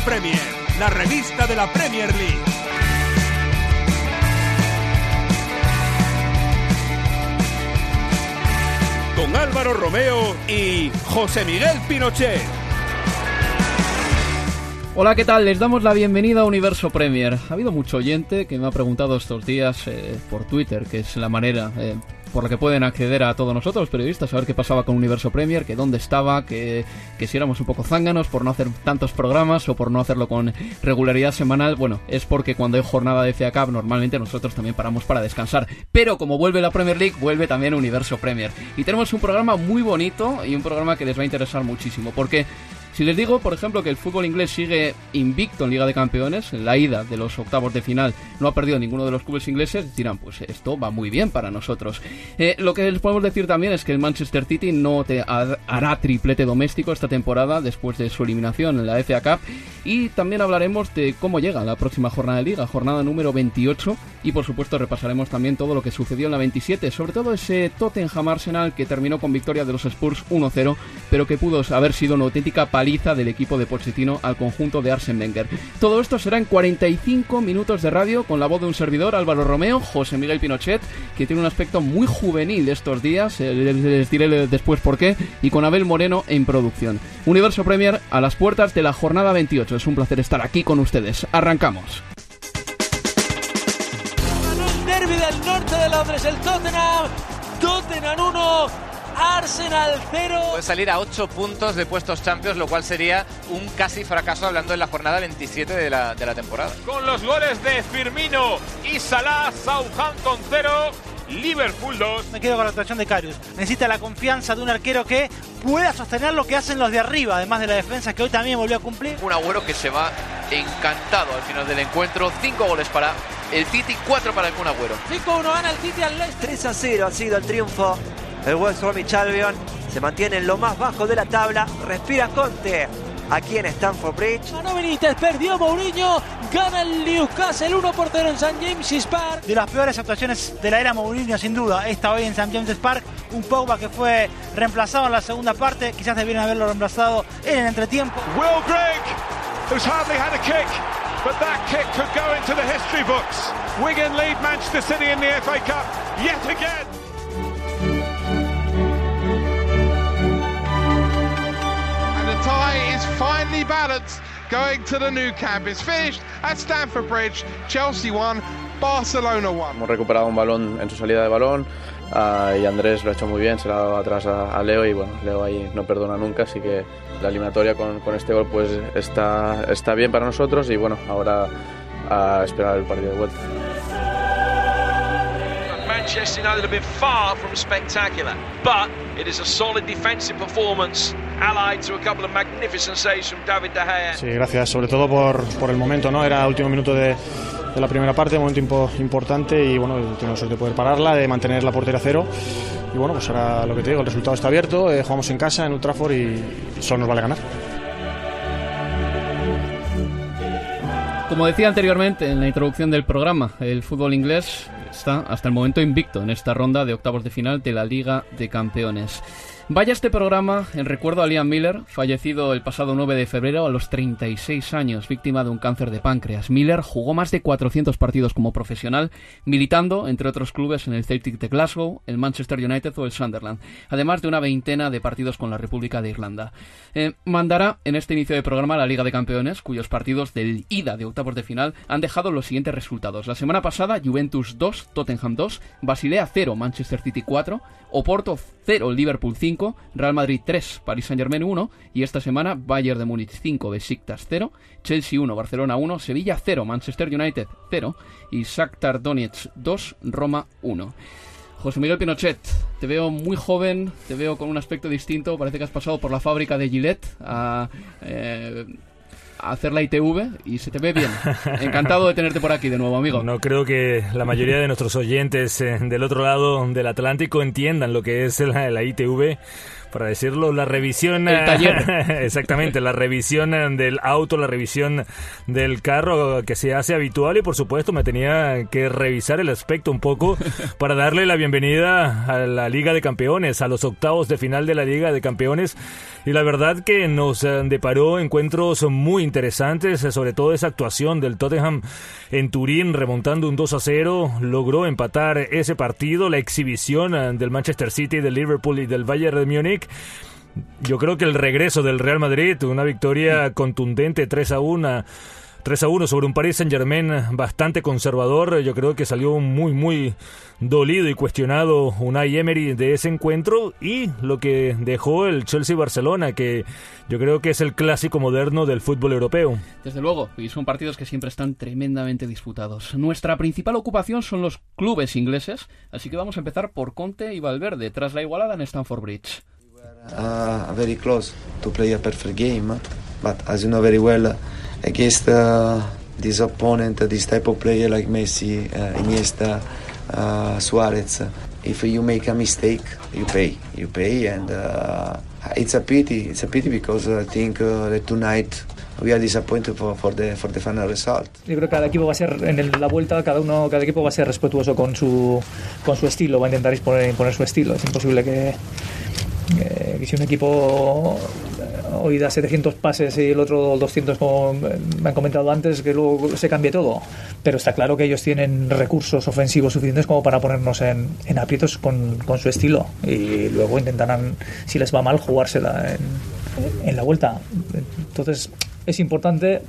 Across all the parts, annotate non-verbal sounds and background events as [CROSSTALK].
Premier, la revista de la Premier League. Con Álvaro Romeo y José Miguel Pinochet. Hola, ¿qué tal? Les damos la bienvenida a Universo Premier. Ha habido mucho oyente que me ha preguntado estos días eh, por Twitter, que es la manera eh, por la que pueden acceder a todos nosotros, periodistas, a ver qué pasaba con Universo Premier, que dónde estaba, que, que si éramos un poco zánganos por no hacer tantos programas o por no hacerlo con regularidad semanal. Bueno, es porque cuando hay jornada de FA Cup normalmente nosotros también paramos para descansar. Pero como vuelve la Premier League, vuelve también Universo Premier. Y tenemos un programa muy bonito y un programa que les va a interesar muchísimo, porque si les digo, por ejemplo, que el fútbol inglés sigue invicto en Liga de Campeones, en la ida de los octavos de final no ha perdido ninguno de los clubes ingleses, dirán, pues esto va muy bien para nosotros. Eh, lo que les podemos decir también es que el Manchester City no hará triplete doméstico esta temporada después de su eliminación en la FA Cup. Y también hablaremos de cómo llega la próxima jornada de Liga, jornada número 28. Y por supuesto repasaremos también todo lo que sucedió en la 27, sobre todo ese Tottenham Arsenal que terminó con victoria de los Spurs 1-0, pero que pudo haber sido una auténtica paliza del equipo de Pochettino al conjunto de Arsene Wenger. Todo esto será en 45 minutos de radio con la voz de un servidor, Álvaro Romeo, José Miguel Pinochet, que tiene un aspecto muy juvenil estos días, eh, les diré después por qué, y con Abel Moreno en producción. Universo Premier a las puertas de la jornada 28. Es un placer estar aquí con ustedes. Arrancamos. del norte de Londres, el Tottenham. Tottenham 1, Arsenal 0. Puede salir a 8 puntos de puestos Champions, lo cual sería un casi fracaso hablando en la jornada 27 de la, de la temporada. Con los goles de Firmino y Salah, Southampton 0. Liverpool 2. Me quedo con la actuación de Carius. Necesita la confianza de un arquero que pueda sostener lo que hacen los de arriba, además de la defensa que hoy también volvió a cumplir. Un agüero que se va encantado al final del encuentro. 5 goles para el City, 4 para el Kun Agüero. 5-1 gana el City al Leicester. 3 a 0 ha sido el triunfo. El West Bromwich Albion se mantiene en lo más bajo de la tabla. Respira Conte aquí en Stamford Bridge. Ganó Benítez, perdió Mourinho, gana el Newcastle 1 por 0 en St. James's Park. De las peores actuaciones de la era Mourinho, sin duda, esta hoy en St. James's Park. Un Pogba que fue reemplazado en la segunda parte, quizás debieron haberlo reemplazado en el entretiempo. Will Grigg, who's hardly had a kick, but that kick could go into the history books. Wigan lead Manchester City in the FA Cup yet again. Finally balanced going to the new camp. It's finished at Stamford Bridge. Chelsea won, Barcelona won. Hemos recuperado un balón en su salida de balón uh, y Andrés lo ha hecho muy bien, se lo ha dado atrás a, a, Leo y bueno, Leo ahí no perdona nunca, así que la eliminatoria con, con este gol pues está, está bien para nosotros y bueno, ahora a esperar el partido de vuelta. Manchester United have been far from spectacular, but it is a solid defensive performance allied to a couple of magnificent saves from David De Gea. Sí, gracias, sobre todo por, por el momento, ¿no? Era el último minuto de, de la primera parte, un momento impo importante y bueno, tenemos suerte de poder pararla, de mantener la portería a cero. Y bueno, pues ahora lo que te digo, el resultado está abierto, eh, jugamos en casa, en Old Trafford y solo nos vale ganar. Como decía anteriormente en la introducción del programa, el fútbol inglés está hasta el momento invicto en esta ronda de octavos de final de la Liga de Campeones. Vaya este programa en recuerdo a Liam Miller, fallecido el pasado 9 de febrero a los 36 años, víctima de un cáncer de páncreas. Miller jugó más de 400 partidos como profesional, militando, entre otros clubes, en el Celtic de Glasgow, el Manchester United o el Sunderland, además de una veintena de partidos con la República de Irlanda. Eh, mandará en este inicio de programa la Liga de Campeones, cuyos partidos del ida de octavos de final han dejado los siguientes resultados. La semana pasada, Juventus 2, Tottenham 2, Basilea 0, Manchester City 4, Oporto 0, Liverpool 5, Real Madrid 3, Paris Saint-Germain 1 y esta semana Bayern de Múnich 5, Besiktas 0, Chelsea 1, Barcelona 1, Sevilla 0, Manchester United 0 y Shakhtar Donetsk 2, Roma 1. José Miguel Pinochet, te veo muy joven, te veo con un aspecto distinto, parece que has pasado por la fábrica de Gillette a... Eh, hacer la ITV y se te ve bien. [LAUGHS] Encantado de tenerte por aquí de nuevo, amigo. No creo que la mayoría de nuestros oyentes eh, del otro lado del Atlántico entiendan lo que es la, la ITV para decirlo, la revisión... El taller. [LAUGHS] exactamente, la revisión del auto, la revisión del carro que se hace habitual y por supuesto me tenía que revisar el aspecto un poco [LAUGHS] para darle la bienvenida a la Liga de Campeones, a los octavos de final de la Liga de Campeones y la verdad que nos eh, deparó encuentros muy interesantes, eh, sobre todo esa actuación del Tottenham en Turín remontando un 2 a 0, logró empatar ese partido, la exhibición eh, del Manchester City, del Liverpool y del Bayern de Múnich. Yo creo que el regreso del Real Madrid, una victoria contundente 3 a 1 3 a 1 sobre un Paris Saint Germain bastante conservador. Yo creo que salió muy, muy dolido y cuestionado Unai Emery de ese encuentro y lo que dejó el Chelsea-Barcelona, que yo creo que es el clásico moderno del fútbol europeo. Desde luego, y son partidos que siempre están tremendamente disputados. Nuestra principal ocupación son los clubes ingleses, así que vamos a empezar por Conte y Valverde, tras la igualada en Stamford Bridge. uh, very close to play a perfect game. But as you know very well, against uh, this opponent, this type of player like Messi, uh, Iniesta, uh, Suarez, if you make a mistake, you pay. You pay, and uh, it's a pity. It's a pity because I think uh, that tonight we are disappointed for, for, the, for the final result. Yo creo que cada equipo va a ser en el- la vuelta, cada uno, cada equipo va a ser respetuoso con su, con su estilo, va a intentar imponer, imponer su estilo. Es imposible que, que- que si un equipo eh, hoy da 700 pases y el otro 200, como me han comentado antes, que luego se cambie todo. Pero está claro que ellos tienen recursos ofensivos suficientes como para ponernos en, en aprietos con, con su estilo y luego intentarán, si les va mal, jugársela en, en la vuelta. Entonces es importante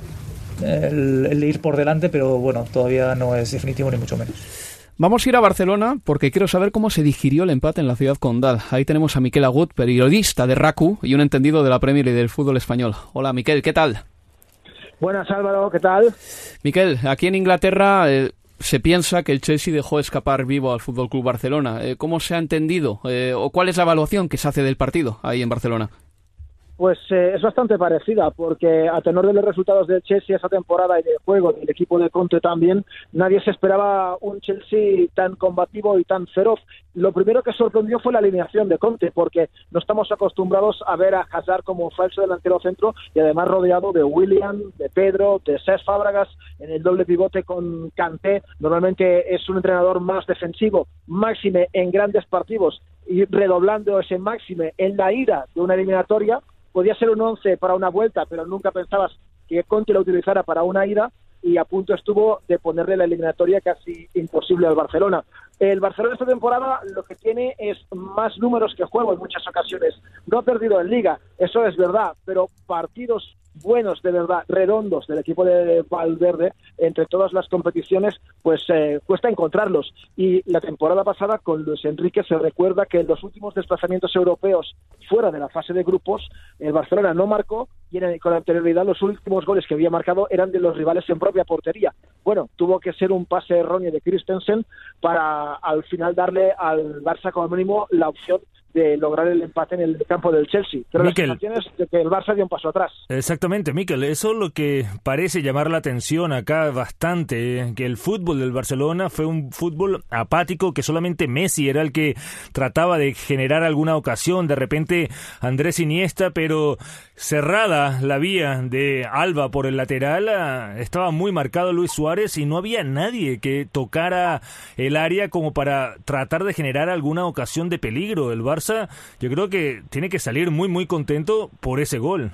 el, el ir por delante, pero bueno, todavía no es definitivo ni mucho menos. Vamos a ir a Barcelona porque quiero saber cómo se digirió el empate en la ciudad condal. Ahí tenemos a Miquel Agut, periodista de RACU y un entendido de la Premier y del fútbol español. Hola, Miquel, ¿qué tal? Buenas Álvaro, ¿qué tal? Miquel, aquí en Inglaterra eh, se piensa que el Chelsea dejó escapar vivo al Fútbol Club Barcelona. Eh, ¿Cómo se ha entendido eh, o cuál es la evaluación que se hace del partido ahí en Barcelona? Pues eh, es bastante parecida, porque a tenor de los resultados del Chelsea esa temporada y del juego del equipo de Conte también, nadie se esperaba un Chelsea tan combativo y tan feroz. Lo primero que sorprendió fue la alineación de Conte, porque no estamos acostumbrados a ver a Hazard como falso delantero centro y además rodeado de William, de Pedro, de Cés Fábregas en el doble pivote con Kanté. Normalmente es un entrenador más defensivo, máxime en grandes partidos y redoblando ese máxime en la ira de una eliminatoria podía ser un 11 para una vuelta, pero nunca pensabas que Conte lo utilizara para una ida y a punto estuvo de ponerle la eliminatoria casi imposible al Barcelona. El Barcelona esta temporada lo que tiene es más números que juego en muchas ocasiones. No ha perdido en liga, eso es verdad, pero partidos buenos de verdad, redondos del equipo de Valverde entre todas las competiciones, pues eh, cuesta encontrarlos. Y la temporada pasada con Luis Enrique se recuerda que en los últimos desplazamientos europeos fuera de la fase de grupos, el Barcelona no marcó con anterioridad los últimos goles que había marcado eran de los rivales en propia portería. Bueno, tuvo que ser un pase erróneo de Christensen para al final darle al Barça como mínimo la opción de lograr el empate en el campo del Chelsea. Pero la Mikel. sensación es de que el Barça dio un paso atrás. Exactamente, Miquel. Eso es lo que parece llamar la atención acá bastante, eh, que el fútbol del Barcelona fue un fútbol apático, que solamente Messi era el que trataba de generar alguna ocasión, de repente Andrés Iniesta, pero cerrada la vía de Alba por el lateral, ah, estaba muy marcado Luis Suárez y no había nadie que tocara el área como para tratar de generar alguna ocasión de peligro. El Barça Yo creo que tiene que salir muy, muy contento por ese gol.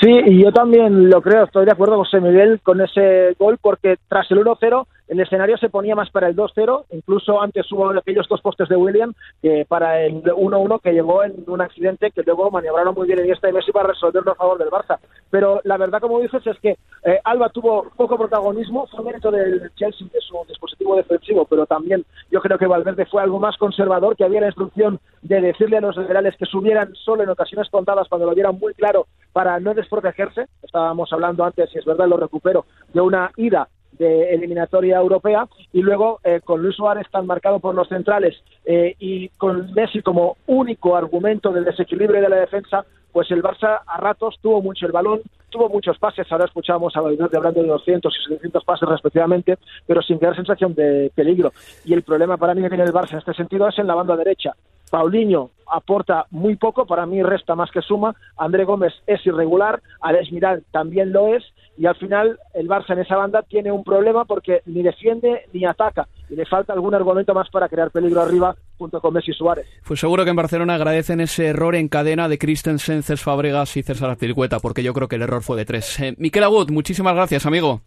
Sí, y yo también lo creo, estoy de acuerdo con José Miguel con ese gol, porque tras el 1-0 el escenario se ponía más para el 2-0, incluso antes hubo aquellos dos postes de William que para el 1-1 que llegó en un accidente que luego maniobraron muy bien en esta y Messi para resolverlo a favor del Barça. Pero la verdad, como dices, es que eh, Alba tuvo poco protagonismo, fue mérito del Chelsea, de su dispositivo defensivo, pero también yo creo que Valverde fue algo más conservador, que había la instrucción de decirle a los laterales que subieran solo en ocasiones contadas cuando lo vieran muy claro para no desprotegerse. Estábamos hablando antes, si es verdad, lo recupero, de una ida de eliminatoria europea y luego eh, con Luis Suárez tan marcado por los centrales eh, y con Messi como único argumento del desequilibrio de la defensa, pues el Barça a ratos tuvo mucho el balón, tuvo muchos pases, ahora escuchamos a Valverde hablando de 200 y 700 pases respectivamente, pero sin crear sensación de peligro. Y el problema para mí que tiene el Barça en este sentido es en la banda derecha. Paulinho aporta muy poco, para mí resta más que suma. André Gómez es irregular, Alex Miral también lo es, y al final el Barça en esa banda tiene un problema porque ni defiende ni ataca, y le falta algún argumento más para crear peligro arriba junto con Messi y Suárez. Pues seguro que en Barcelona agradecen ese error en cadena de Christensen, Cés Fabregas y César Azpilicueta, porque yo creo que el error fue de tres. Eh, Miquel Agut, muchísimas gracias, amigo.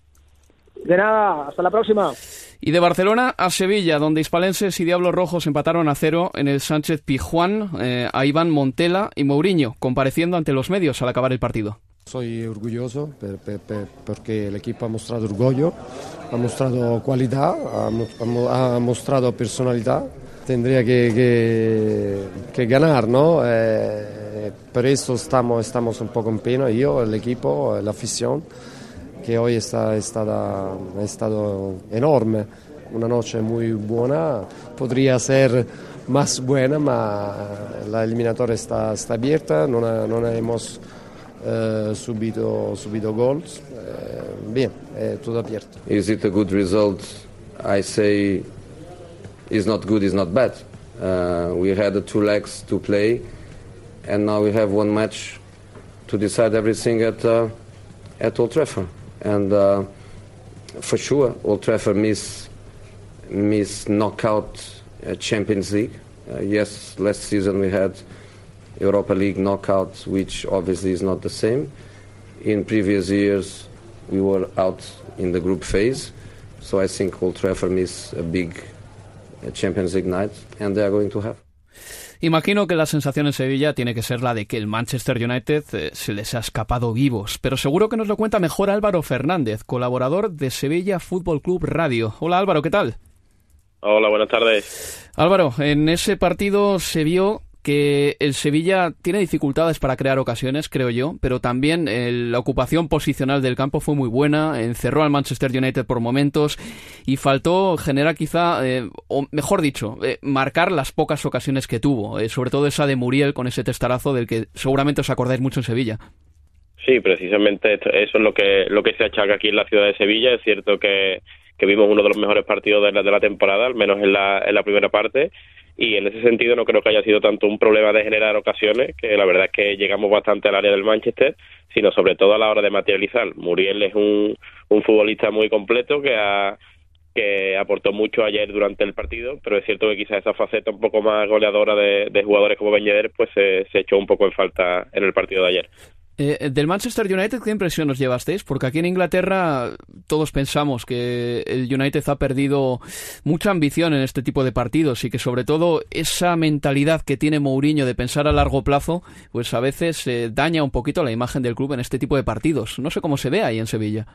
De nada, hasta la próxima. Y de Barcelona a Sevilla, donde Hispalenses y Diablos Rojos empataron a cero en el Sánchez Pijuán, eh, a Iván Montela y Mourinho, compareciendo ante los medios al acabar el partido. Soy orgulloso per, per, per, porque el equipo ha mostrado orgullo, ha mostrado cualidad, ha, ha mostrado personalidad. Tendría que, que, que ganar, ¿no? Eh, por eso estamos, estamos un poco en pena, yo, el equipo, la afición que hoy está, está, ha estado enorme, una noche muy buena, podría ser más buena, pero la eliminatoria está, está abierta, no, no hemos eh, subido, subido goals, eh, bien, è tutto abierto. Is it a good result? I say it's not good, it's not bad. Uh, we had two legs to play, and now we have one match to decide everything at, uh, at Old Trafford. And uh, for sure, Old Trafford miss miss knockout uh, Champions League. Uh, yes, last season we had Europa League knockout, which obviously is not the same. In previous years, we were out in the group phase, so I think Old Trafford miss a big uh, Champions League night, and they are going to have. Imagino que la sensación en Sevilla tiene que ser la de que el Manchester United eh, se les ha escapado vivos, pero seguro que nos lo cuenta mejor Álvaro Fernández, colaborador de Sevilla Fútbol Club Radio. Hola Álvaro, ¿qué tal? Hola, buenas tardes. Álvaro, en ese partido se vio que el Sevilla tiene dificultades para crear ocasiones, creo yo, pero también eh, la ocupación posicional del campo fue muy buena, encerró al Manchester United por momentos y faltó generar quizá, eh, o mejor dicho, eh, marcar las pocas ocasiones que tuvo, sobre todo esa de Muriel con ese testarazo del que seguramente os acordáis mucho en Sevilla. Sí, precisamente eso es lo que, lo que se achaca aquí en la ciudad de Sevilla. Es cierto que, que vimos uno de los mejores partidos de la, de la temporada, al menos en la, en la primera parte, y en ese sentido no creo que haya sido tanto un problema de generar ocasiones, que la verdad es que llegamos bastante al área del Manchester, sino sobre todo a la hora de materializar. Muriel es un, un futbolista muy completo que ha que aportó mucho ayer durante el partido, pero es cierto que quizás esa faceta un poco más goleadora de, de jugadores como Ben pues se, se, echó un poco en falta en el partido de ayer. Eh, del Manchester United, ¿qué impresión nos llevasteis? Porque aquí en Inglaterra todos pensamos que el United ha perdido mucha ambición en este tipo de partidos y que sobre todo esa mentalidad que tiene Mourinho de pensar a largo plazo, pues a veces eh, daña un poquito la imagen del club en este tipo de partidos. No sé cómo se ve ahí en Sevilla.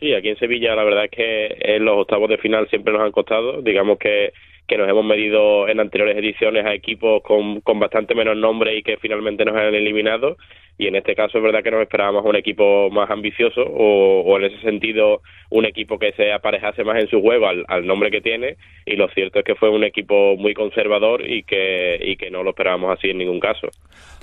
Sí, aquí en Sevilla la verdad es que en los octavos de final siempre nos han costado. Digamos que que nos hemos medido en anteriores ediciones a equipos con, con bastante menos nombre y que finalmente nos han eliminado y en este caso es verdad que nos esperábamos un equipo más ambicioso o, o en ese sentido un equipo que se aparejase más en su juego al, al, nombre que tiene y lo cierto es que fue un equipo muy conservador y que, y que no lo esperábamos así en ningún caso.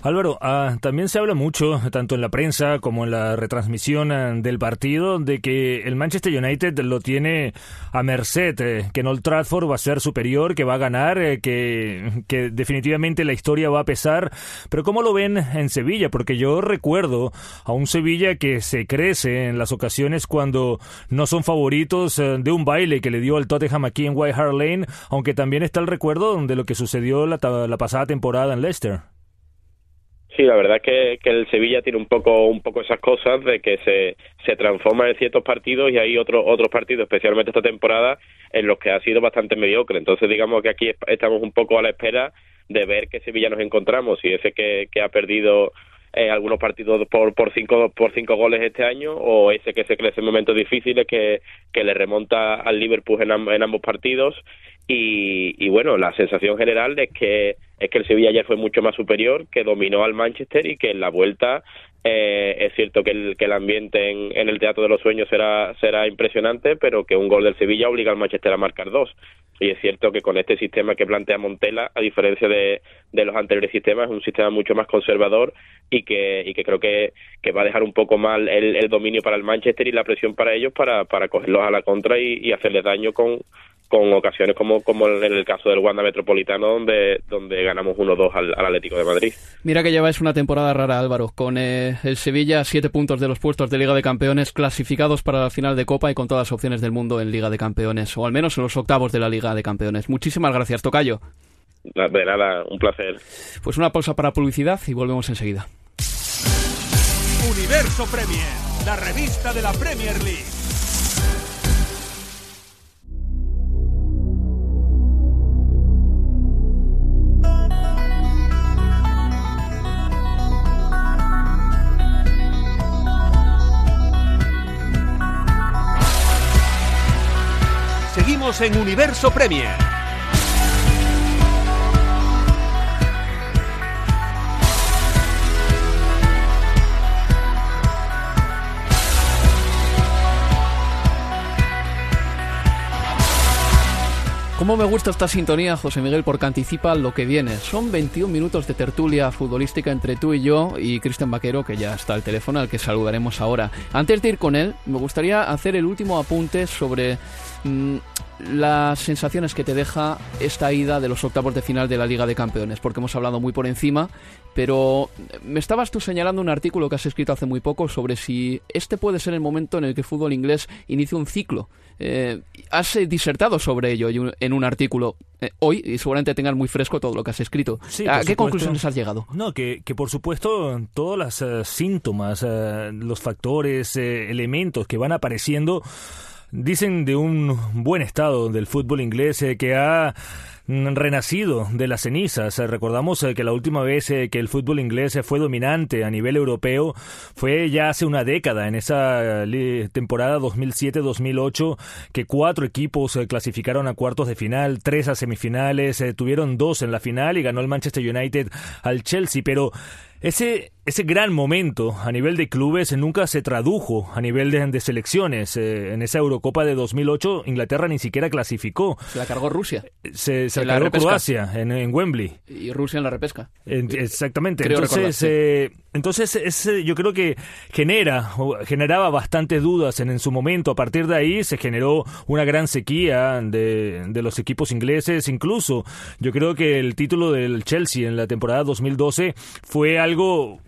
Álvaro, ah, también se habla mucho, tanto en la prensa como en la retransmisión ah, del partido, de que el Manchester United lo tiene a merced, eh, que en Old Trafford va a ser superior, que va a ganar, eh, que, que definitivamente la historia va a pesar. Pero ¿cómo lo ven en Sevilla? Porque yo recuerdo a un Sevilla que se crece en las ocasiones cuando no son favoritos eh, de un baile que le dio al Tottenham aquí en White Hart Lane, aunque también está el recuerdo de lo que sucedió la, pasada temporada en Leicester. Sí, la verdad es que, el Sevilla tiene un poco un poco esas cosas de que se, se transforma en ciertos partidos y hay otros otros partidos, especialmente esta temporada, en los que ha sido bastante mediocre. Entonces, digamos que aquí estamos un poco a la espera de ver qué Sevilla nos encontramos. Y ese que ha perdido eh, algunos partidos por por cinco por cinco goles este año o ese que se crece en momentos difíciles que, que le remonta al Liverpool en, en ambos partidos. Y, y, bueno la sensación general es que es que el Sevilla ayer fue mucho más superior que dominó al Manchester y que en la vuelta eh, es cierto que el, que el ambiente en, el Teatro de los Sueños será, será impresionante, pero que un gol del Sevilla obliga al Manchester a marcar dos. Y es cierto que con este sistema que plantea Montela, a diferencia de, de los anteriores sistemas, es un sistema mucho más conservador y que, y que creo que, que va a dejar un poco mal el, el dominio para el Manchester y la presión para ellos para, para cogerlos a la contra y hacerles daño con, con ocasiones como, como en el caso del Wanda Metropolitano, donde, donde ganamos 1-2 al, al, Atlético de Madrid. Mira que lleváis una temporada rara, Álvaro, con eh, el Sevilla, siete puntos de los puestos de Liga de Campeones, clasificados para la final de Copa y con todas las opciones del mundo en Liga de Campeones, o al menos en los octavos de la Liga de Campeones. Muchísimas gracias, Tocayo. De nada, un placer. Pues una pausa para publicidad y volvemos enseguida. Universo Premier, la revista de la Premier League. En Universo Premier. ¿Cómo me gusta esta sintonía, José Miguel? Porque anticipa lo que viene. Son 21 minutos de tertulia futbolística entre tú y yo y Cristian Vaquero, que ya está al teléfono, al que saludaremos ahora. Antes de ir con él, me gustaría hacer el último apunte sobre mmm, las sensaciones que te deja esta ida de los octavos de final de la Liga de Campeones, porque hemos hablado muy por encima, pero me estabas tú señalando un artículo que has escrito hace muy poco sobre si este puede ser el momento en el que el fútbol inglés inicia un ciclo. Eh, has disertado sobre ello en un artículo eh, hoy y seguramente tengas muy fresco todo lo que has escrito. Sí, ¿A qué supuesto. conclusiones has llegado? No, que, que por supuesto todos los uh, síntomas, uh, los factores, uh, elementos que van apareciendo dicen de un buen estado del fútbol inglés eh, que ha renacido de las cenizas. Recordamos eh, que la última vez eh, que el fútbol inglés fue dominante a nivel europeo fue ya hace una década, en esa temporada 2007-2008, que cuatro equipos clasificaron a cuartos de final, tres a semifinales, tuvieron dos en la final y ganó el Manchester United al Chelsea, pero ese, ese gran momento a nivel de clubes nunca se tradujo a nivel de, de selecciones. Eh, en esa Eurocopa de 2008, Inglaterra ni siquiera clasificó. Se la cargó Rusia. Se, la cargó repesca. Croacia en, en Wembley. Y Rusia en la repesca. En- exactamente. Creo entonces, eh, entonces ese, yo creo que genera, generaba bastantes dudas en, en su momento. A partir de ahí se generó una gran sequía de, de los equipos ingleses. Incluso yo creo que el título del Chelsea en la temporada 2012 fue algo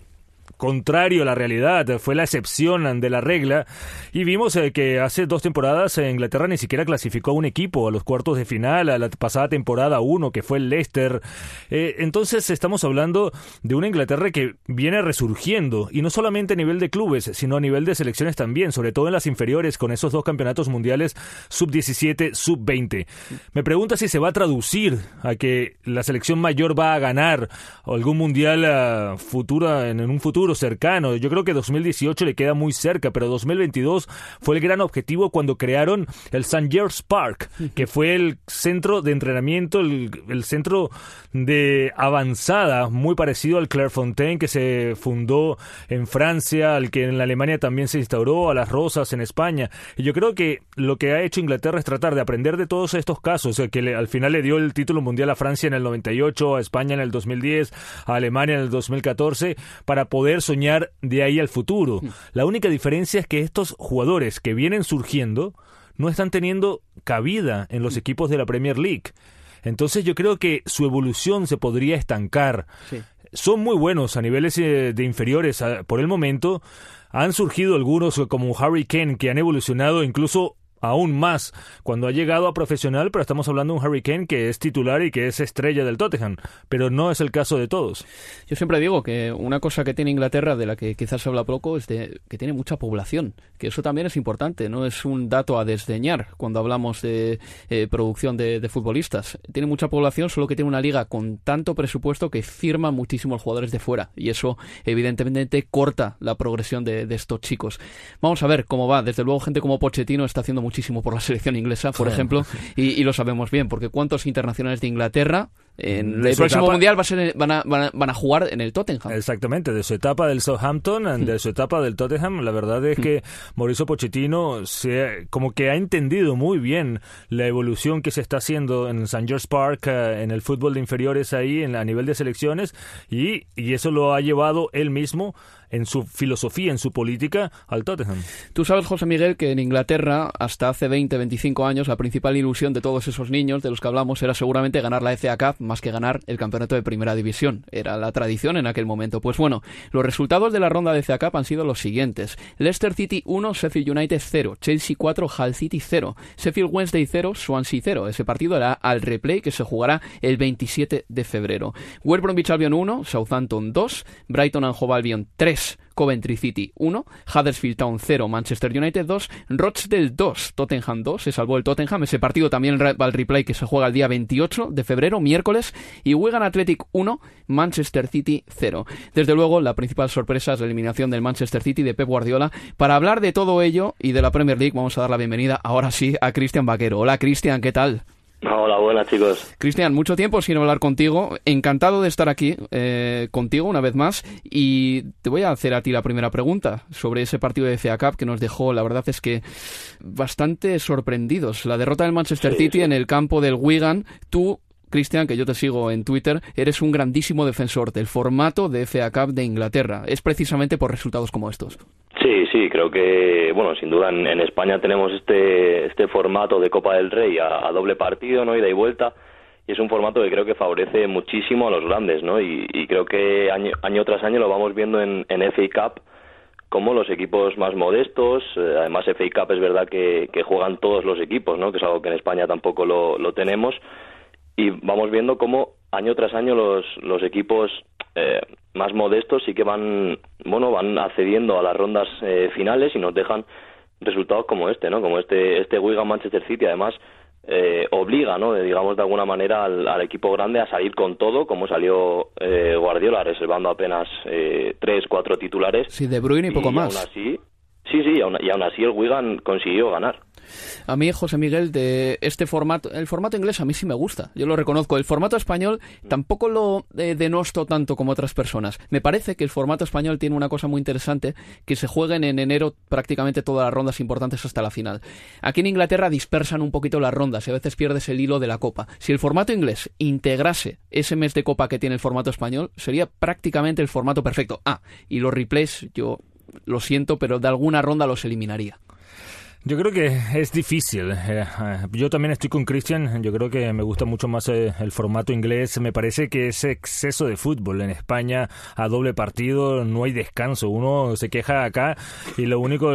contrario a la realidad, fue la excepción de la regla y vimos eh, que hace dos temporadas eh, Inglaterra ni siquiera clasificó a un equipo a los cuartos de final, a la pasada temporada uno que fue el Leicester. Eh, entonces estamos hablando de una Inglaterra que viene resurgiendo y no solamente a nivel de clubes, sino a nivel de selecciones también, sobre todo en las inferiores con esos dos campeonatos mundiales sub-17, sub-20. Me pregunta si se va a traducir a que la selección mayor va a ganar algún mundial ah, futura en, en un futuro cercano. Yo creo que 2018 le queda muy cerca, pero 2022 fue el gran objetivo cuando crearon el St. George Park, que fue el centro de entrenamiento, el, centro de avanzada, muy parecido al Clairefontaine que se fundó en Francia, al que en Alemania también se instauró, a las Rosas en España. Y yo creo que lo que ha hecho Inglaterra es tratar de aprender de todos estos casos, que le- al final le dio el título mundial a Francia en el 98, a España en el 2010, a Alemania en el 2014, para poder soñar de ahí al futuro. La única diferencia es que estos jugadores que vienen surgiendo no están teniendo cabida en los equipos de la Premier League. Entonces yo creo que su evolución se podría estancar. Sí. son muy buenos a niveles eh, de inferiores por el momento. Han surgido algunos como Harry Kane que han evolucionado incluso aún más cuando ha llegado a profesional, pero estamos hablando de un Harry Kane que es titular y que es estrella del Tottenham, pero no es el caso de todos. Yo siempre digo que una cosa que tiene Inglaterra, de la que quizás se habla poco, es de que tiene mucha población, que eso también es importante, no es un dato a desdeñar cuando hablamos de eh, producción de, futbolistas. Tiene mucha población, solo que tiene una liga con tanto presupuesto que firma muchísimos jugadores de fuera, y eso evidentemente corta la progresión de, de estos chicos. Vamos a ver cómo va. Desde luego, gente como Pochettino está haciendo mucho muchísimo por la selección inglesa, por [LAUGHS] ejemplo, y, lo sabemos bien, porque ¿cuántos internacionales de Inglaterra en el próximo mundial va a ser, van, a, van, a, jugar en el Tottenham. Exactamente, de su etapa del Southampton, de su etapa del Tottenham, la verdad es que Mauricio Pochettino se, como que ha entendido muy bien la evolución que se está haciendo en St. George Park, eh, en el fútbol de inferiores ahí, en, a nivel de selecciones, y, y eso lo ha llevado él mismo en su filosofía, en su política, al Tottenham. Tú sabes, José Miguel, que en Inglaterra, hasta hace 20, 25 años, la principal ilusión de todos esos niños de los que hablamos era seguramente ganar la FA Cup más que ganar el campeonato de primera división. Era la tradición en aquel momento. Pues bueno, los resultados de la ronda de FA Cup han sido los siguientes. Leicester City 1, Sheffield United 0, Chelsea 4, Hull City 0, Sheffield Wednesday 0, Swansea 0. Ese partido era al replay que se jugará el 27 de febrero. West Bromwich Albion 1, Southampton 2, Brighton and Hove Albion 3, Coventry City 1, Huddersfield Town 0, Manchester United 2, Rochdale 2, Tottenham 2, se salvó el Tottenham, ese partido también va al replay que se juega el día 28 de febrero, miércoles, y Wigan Athletic 1, Manchester City 0. Desde luego, la principal sorpresa es la eliminación del Manchester City de Pep Guardiola. Para hablar de todo ello y de la Premier League, vamos a dar la bienvenida ahora sí a Cristian Vaquero. Hola Cristian, ¿qué tal? Hola, buenas chicos. Cristian, mucho tiempo sin hablar contigo. Encantado de estar aquí eh, contigo una vez más. Y te voy a hacer a ti la primera pregunta sobre ese partido de FA Cup que nos dejó, la verdad es que bastante sorprendidos. La derrota del Manchester City en el campo del Wigan. Tú Cristian, que yo te sigo en Twitter, eres un grandísimo defensor del formato de FA Cup de Inglaterra. Es precisamente por resultados como estos. Sí, sí, creo que, bueno, sin duda en, España tenemos este, este formato de Copa del Rey a, doble partido, ¿no? Ida y vuelta. Y es un formato que creo que favorece muchísimo a los grandes, ¿no? Y, creo que año, año, tras año lo vamos viendo en, en FA Cup como los equipos más modestos. Eh, además, FA Cup es verdad que, juegan todos los equipos, ¿no? Que es algo que en España tampoco lo, lo tenemos y vamos viendo cómo año tras año los, los equipos eh, más modestos sí que van bueno van accediendo a las rondas eh, finales y nos dejan resultados como este no como este este Wigan Manchester City además eh, obliga no digamos de alguna manera al, equipo grande a salir con todo como salió Guardiola reservando apenas tres cuatro titulares. Sí de Bruyne y poco más. aún así sí sí y y aún así el Wigan consiguió ganar a mí, José Miguel, de este formato, el formato inglés a mí sí me gusta, yo lo reconozco. El formato español tampoco lo eh, denosto tanto como otras personas. Me parece que el formato español tiene una cosa muy interesante, que se jueguen en enero prácticamente todas las rondas importantes hasta la final. Aquí en Inglaterra dispersan un poquito las rondas y a veces pierdes el hilo de la copa. Si el formato inglés integrase ese mes de copa que tiene el formato español, sería prácticamente el formato perfecto. Ah, y los replays, yo lo siento, pero de alguna ronda los eliminaría. Yo creo que es difícil. Eh, eh, yo también estoy con Christian. Yo creo que me gusta mucho más eh, el formato inglés. Me parece que ese exceso de fútbol en España a doble partido no hay descanso. Uno se queja acá y lo único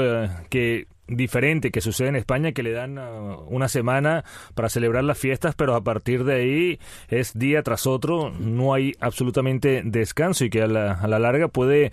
que diferente que sucede en España que le dan una semana para celebrar las fiestas, pero a partir de ahí es día tras otro, no hay absolutamente descanso y que a la, a la larga puede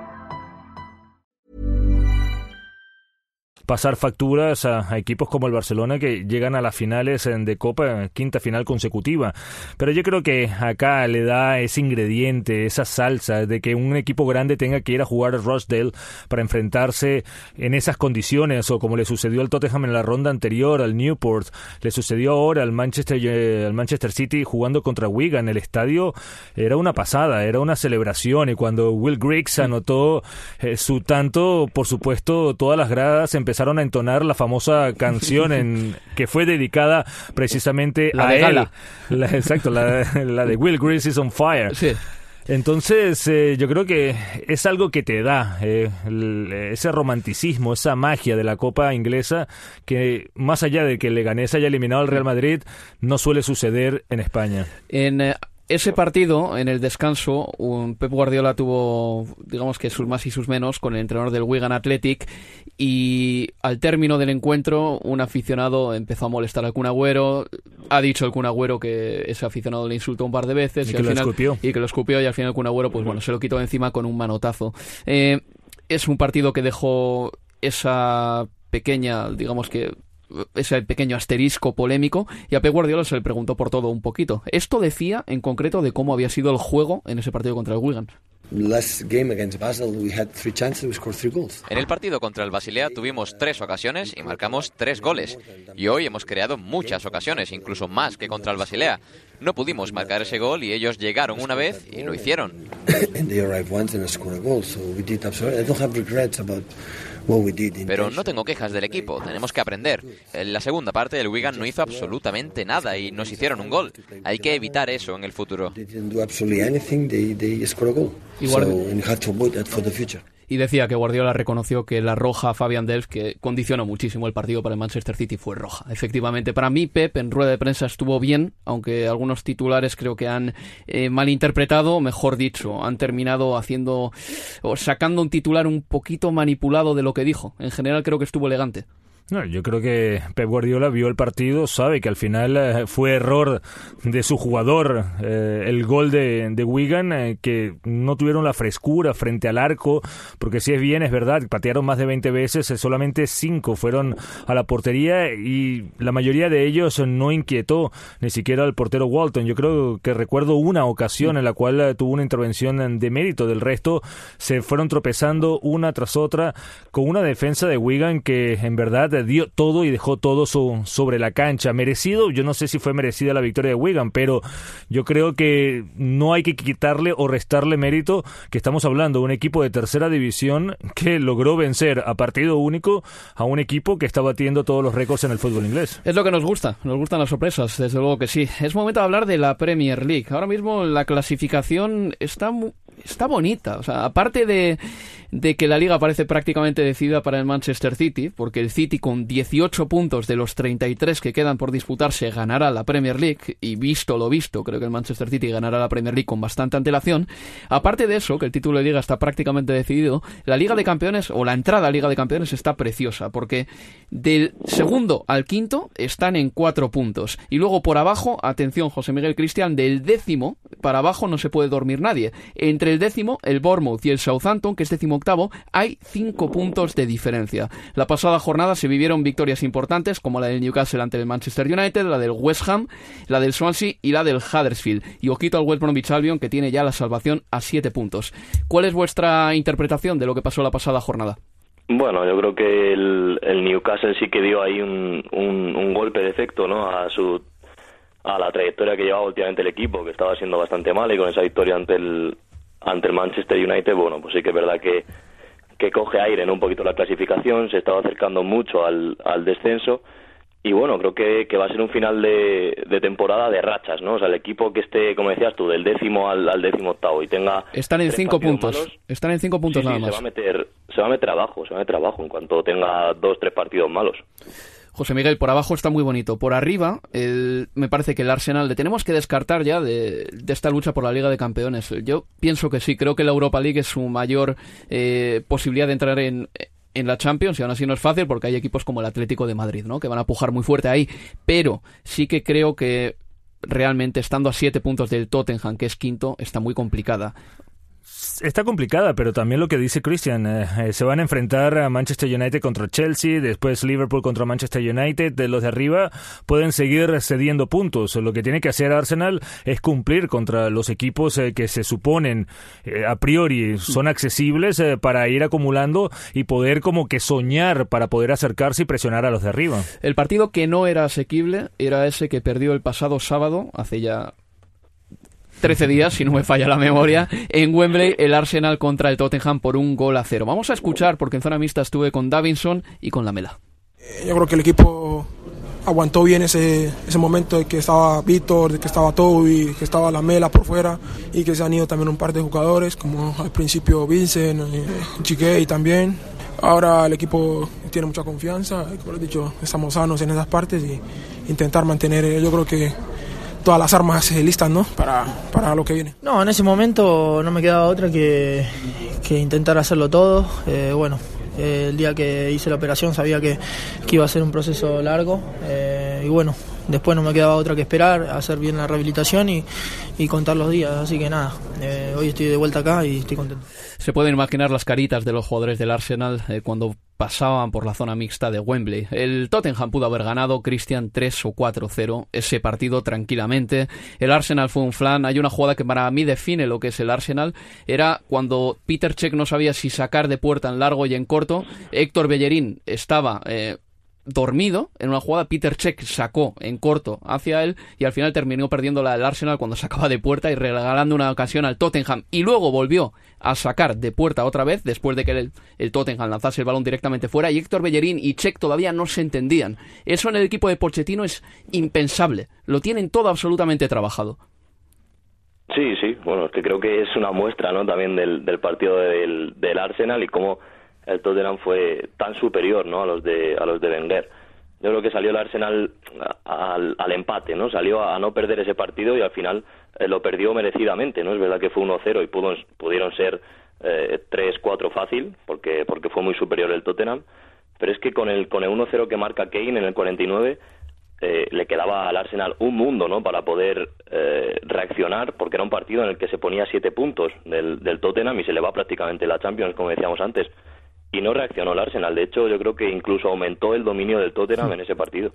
Pasar facturas a, equipos como el Barcelona que llegan a las finales de Copa, quinta final consecutiva. Pero yo creo que acá le da ese ingrediente, esa salsa de que un equipo grande tenga que ir a jugar a Rochdale para enfrentarse en esas condiciones, o como le sucedió al Tottenham en la ronda anterior, al Newport, le sucedió ahora al Manchester, eh, al Manchester City jugando contra Wigan. El estadio era una pasada, era una celebración y cuando Will Griggs anotó eh, su tanto, por supuesto, todas las gradas empezaron a entonar la famosa canción en [LAUGHS] que fue dedicada precisamente la a de él. La, exacto, la, la, de Will Griggs is on fire. Sí. Entonces, eh, yo creo que es algo que te da eh, el, ese romanticismo, esa magia de la Copa inglesa, que más allá de que el Leganés haya eliminado al Real Madrid, no suele suceder en España. En eh, ese partido, en el descanso, un Pep Guardiola tuvo, digamos que sus más y sus menos con el entrenador del Wigan Athletic y al término del encuentro un aficionado empezó a molestar al Kun Agüero, ha dicho el Kun Agüero que ese aficionado le insultó un par de veces y, y que al lo final, escupió. y que lo escupió y al final el Kun Agüero pues bueno, se lo quitó de encima con un manotazo. Eh, es un partido que dejó esa pequeña, digamos que ese pequeño asterisco polémico y a Pep Guardiola se le preguntó por todo un poquito. Esto decía en concreto de cómo había sido el juego en ese partido contra el Wigan. En el partido contra el Basilea tuvimos tres ocasiones y marcamos tres goles. Y hoy hemos creado muchas ocasiones, incluso más que contra el Basilea. No pudimos marcar ese gol y ellos llegaron una vez y lo hicieron. [COUGHS] Pero no tengo quejas del equipo, tenemos que aprender. En la segunda parte el Wigan no hizo absolutamente nada y nos hicieron un gol. Hay que evitar eso en el futuro. Y decía que Guardiola reconoció que la roja a Fabian Delph, que condicionó muchísimo el partido para el Manchester City, fue roja. Efectivamente, para mí Pep en rueda de prensa estuvo bien, aunque algunos titulares creo que han eh, malinterpretado, mejor dicho, han terminado haciendo o sacando un titular un poquito manipulado de lo que dijo. En general creo que estuvo elegante. No, yo creo que Pep Guardiola vio el partido, sabe que al final eh, fue error de su jugador eh, el gol de, de Wigan, eh, que no tuvieron la frescura frente al arco, porque si es bien, es verdad, patearon más de 20 veces, solamente 5 fueron a la portería y la mayoría de ellos no inquietó ni siquiera al portero Walton. Yo creo que recuerdo una ocasión en la cual tuvo una intervención de mérito, del resto se fueron tropezando una tras otra con una defensa de Wigan que en verdad dio todo y dejó todo so, sobre la cancha. Merecido, yo no sé si fue merecida la victoria de Wigan, pero yo creo que no hay que quitarle o restarle mérito que estamos hablando de un equipo de tercera división que logró vencer a partido único a un equipo que está batiendo todos los récords en el fútbol inglés. Es lo que nos gusta, nos gustan las sorpresas, desde luego que sí. Es momento de hablar de la Premier League. Ahora mismo la clasificación está está bonita. O sea, aparte de, de, que la liga parece prácticamente decidida para el Manchester City, porque el City con 18 puntos de los 33 que quedan por disputarse ganará la Premier League, y visto lo visto, creo que el Manchester City ganará la Premier League con bastante antelación. Aparte de eso, que el título de liga está prácticamente decidido, la Liga de Campeones, o la entrada a Liga de Campeones está preciosa, porque del segundo al quinto están en cuatro puntos. Y luego por abajo, atención José Miguel Cristian, del décimo para abajo no se puede dormir nadie. Entre El décimo, el Bournemouth y el Southampton, que es décimo octavo, hay cinco puntos de diferencia. La pasada jornada se vivieron victorias importantes como la del Newcastle ante el Manchester United, la del West Ham, la del Swansea y la del Huddersfield. Y ojito al West Bromwich Albion que tiene ya la salvación a siete puntos. ¿Cuál es vuestra interpretación de lo que pasó la pasada jornada? Bueno, yo creo que el, Newcastle sí que dio ahí un, un, golpe de efecto ¿no? a su a la trayectoria que llevaba últimamente el equipo, que estaba siendo bastante mal y con esa victoria ante el ante el Manchester United, bueno, pues sí que es verdad que, que coge aire en un poquito la clasificación, se estaba acercando mucho al, al descenso y bueno, creo que, que va a ser un final de, de, temporada de rachas, ¿no? O sea, el equipo que esté, como decías tú, del décimo al, al décimo octavo y tenga... Están en cinco puntos, están en cinco puntos nada más. Se va, a meter, se va a meter abajo, se va a meter abajo en cuanto tenga dos, tres partidos malos. José Miguel, por abajo está muy bonito. Por arriba, me parece que el Arsenal le tenemos que descartar ya de, esta lucha por la Liga de Campeones. Yo pienso que sí, creo que la Europa League es su mayor eh, posibilidad de entrar en, en la Champions y aún así no es fácil porque hay equipos como el Atlético de Madrid, ¿no? Que van a pujar muy fuerte ahí, pero sí que creo que realmente estando a siete puntos del Tottenham, que es quinto, está muy complicada está complicada, pero también lo que dice Christian, eh, eh, se van a enfrentar a Manchester United contra Chelsea, después Liverpool contra Manchester United, de los de arriba pueden seguir cediendo puntos. Lo que tiene que hacer Arsenal es cumplir contra los equipos eh, que se suponen a priori son accesibles para ir acumulando y poder como que soñar para poder acercarse y presionar a los de arriba. El partido que no era asequible era ese que perdió el pasado sábado, hace ya 13 días, si no me falla la memoria, en Wembley el Arsenal contra el Tottenham por un gol a cero. Vamos a escuchar, porque en zona mixta estuve con Davinson y con Lamela. Eh, yo creo que el equipo aguantó bien ese, ese momento de que estaba Víctor, de que estaba Toby, que estaba Lamela por fuera y que se han ido también un par de jugadores, como al principio Vincent, eh, y también. Ahora el equipo tiene mucha confianza, como he dicho, estamos sanos en esas partes y intentar mantener, eh, yo creo que todas las armas listas ¿no? para, para lo que viene. No, en ese momento no me quedaba otra que, que intentar hacerlo todo. Eh, bueno, eh, el día que hice la operación sabía que, que iba a ser un proceso largo eh, y bueno, después no me quedaba otra que esperar, hacer bien la rehabilitación y, y contar los días. Así que nada, hoy estoy de vuelta acá y estoy contento. Se pueden imaginar las caritas de los jugadores del Arsenal cuando pasaban por la zona mixta de Wembley. El Tottenham pudo haber ganado Christian 3 o 4-0 ese partido tranquilamente. El Arsenal fue un flan. Hay una jugada que para mí define lo que es el Arsenal. Era cuando Peter Check no sabía si sacar de puerta en largo y en corto. Héctor Bellerín estaba eh, dormido en una jugada, Peter Check sacó en corto hacia él y al final terminó perdiendo la del Arsenal cuando sacaba de puerta y regalando una ocasión al Tottenham y luego volvió a sacar de puerta otra vez después de que el, el Tottenham lanzase el balón directamente fuera y Héctor Bellerín y Check todavía no se entendían. Eso en el equipo de Pochettino es impensable, lo tienen todo absolutamente trabajado. Sí, sí, bueno, es que creo que es una muestra ¿no? también del, del partido del, del Arsenal y cómo el Tottenham fue tan superior ¿no? a los de a los de Wenger. Yo creo que salió el Arsenal al, al empate, ¿no? Salió a, no perder ese partido y al final eh, lo perdió merecidamente, ¿no? Es verdad que fue 1-0 y pudieron ser eh, 3-4 fácil porque porque fue muy superior el Tottenham, pero es que con el con el 1-0 que marca Kane en el 49 eh, le quedaba al Arsenal un mundo ¿no? para poder eh, reaccionar, porque era un partido en el que se ponía siete puntos del, del Tottenham y se le va prácticamente la Champions, como decíamos antes y no reaccionó el Arsenal. De hecho, yo creo que incluso aumentó el dominio del Tottenham en ese partido.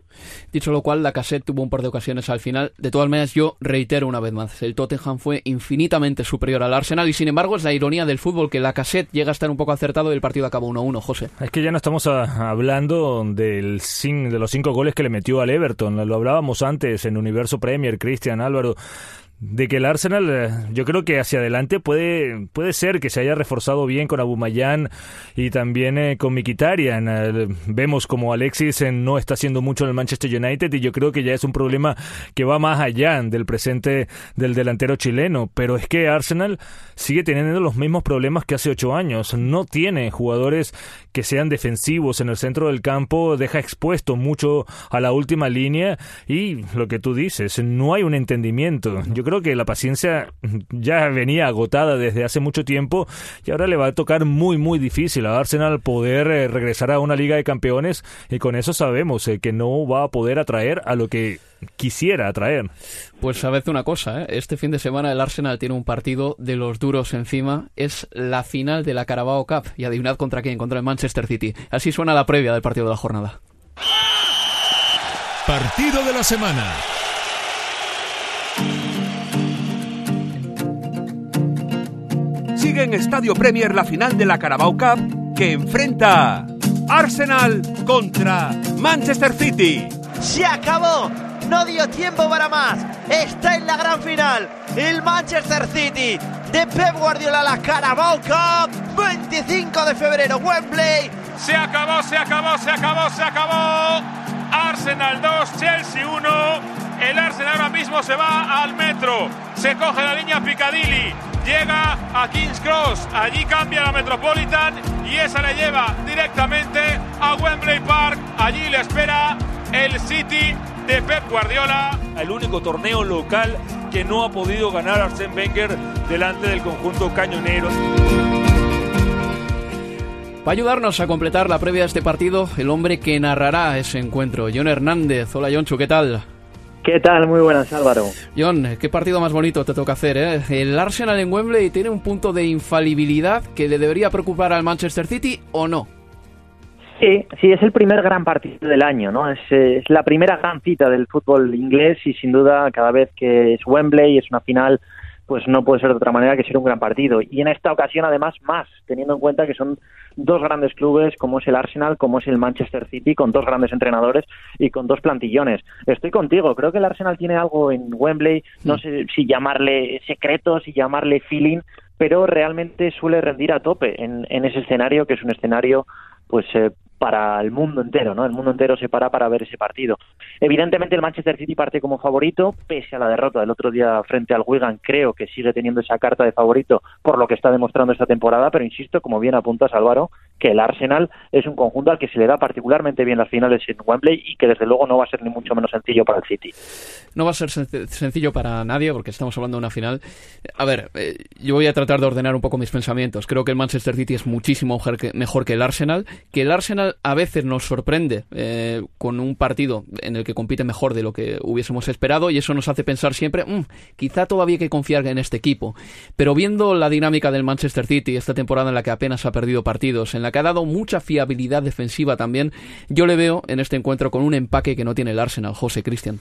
Dicho lo cual, la cassette tuvo un par de ocasiones al final. De todas maneras, yo reitero una vez más, el Tottenham fue infinitamente superior al Arsenal y sin embargo es la ironía del fútbol que la cassette llega a estar un poco acertado y el partido acabó 1-1, José. Es que ya no estamos hablando del de los cinco goles que le metió al Everton. Lo hablábamos antes en Universo Premier, Cristian Álvaro de que el Arsenal, eh, yo creo que hacia adelante puede, puede ser que se haya reforzado bien con Abumayán y también eh, con Mikitarian. Eh, vemos como Alexis no está haciendo mucho en el Manchester United y yo creo que ya es un problema que va más allá del presente del delantero chileno. Pero es que Arsenal sigue teniendo los mismos problemas que hace ocho años. No tiene jugadores que sean defensivos en el centro del campo, deja expuesto mucho a la última línea y lo que tú dices, no hay un entendimiento. Yo creo que la paciencia [LAUGHS] ya venía agotada desde hace mucho tiempo y ahora le va a tocar muy, muy difícil a Arsenal poder eh, regresar a una Liga de Campeones y con eso sabemos eh, que no va a poder atraer a lo que quisiera atraer. Pues sabed una cosa, ¿eh? este fin de semana el Arsenal tiene un partido de los duros encima, es la final de la Carabao Cup y adivinad contra quién, contra el Manchester City. Así suena la previa del partido de la jornada. Partido de la semana. Sigue en Estadio Premier la final de la Carabao Cup que enfrenta Arsenal contra Manchester City. Se acabó, no dio tiempo para más. Está en la gran final el Manchester City de Pep Guardiola, la Carabao Cup, 25 de febrero, Wembley. Se acabó, se acabó, se acabó, se acabó. Arsenal 2, Chelsea 1. El Arsenal ahora mismo se va al metro. Se coge la línea Piccadilly. Llega a King's Cross. Allí cambia la Metropolitan y esa le lleva directamente a Wembley Park. Allí le espera el City de Pep Guardiola. El único torneo local que no ha podido ganar Arsène Wenger delante del conjunto cañonero. Va a ayudarnos a completar la previa de este partido el hombre que narrará ese encuentro, John Hernández. Hola, Jonchu, ¿qué tal? ¿Qué tal? Muy buenas, Álvaro. John, qué partido más bonito te toca hacer, ¿eh? El Arsenal en Wembley tiene un punto de infalibilidad que le debería preocupar al Manchester City o no. Sí, sí, es el primer gran partido del año, ¿no? Es, es, la primera gran cita del fútbol inglés y sin duda cada vez que es Wembley es una final, pues no puede ser de otra manera que ser un gran partido. Y en esta ocasión además más, teniendo en cuenta que son dos grandes clubes como es el Arsenal, como es el Manchester City, con dos grandes entrenadores y con dos plantillones. Estoy contigo, creo que el Arsenal tiene algo en Wembley, no sé si llamarle secreto, si llamarle feeling, pero realmente suele rendir a tope en, en ese escenario que es un escenario pues eh, para el mundo entero, ¿no? El mundo entero se para para ver ese partido. Evidentemente el Manchester City parte como favorito, pese a la derrota del otro día frente al Wigan, creo que sigue teniendo esa carta de favorito por lo que está demostrando esta temporada, pero insisto, como bien apuntas Álvaro, que el Arsenal es un conjunto al que se le da particularmente bien las finales en Wembley y que desde luego no va a ser ni mucho menos sencillo para el City. No va a ser sencillo para nadie porque estamos hablando de una final. A ver, eh, yo voy a tratar de ordenar un poco mis pensamientos. Creo que el Manchester City es muchísimo mejor que el Arsenal, que el Arsenal a veces nos sorprende eh, con un partido en el que compite mejor de lo que hubiésemos esperado y eso nos hace pensar siempre, mmm, quizá todavía hay que confiar en este equipo. Pero viendo la dinámica del Manchester City esta temporada en la que apenas ha perdido partidos, en la que ha dado mucha fiabilidad defensiva también, yo le veo en este encuentro con un empaque que no tiene el Arsenal, José Cristian.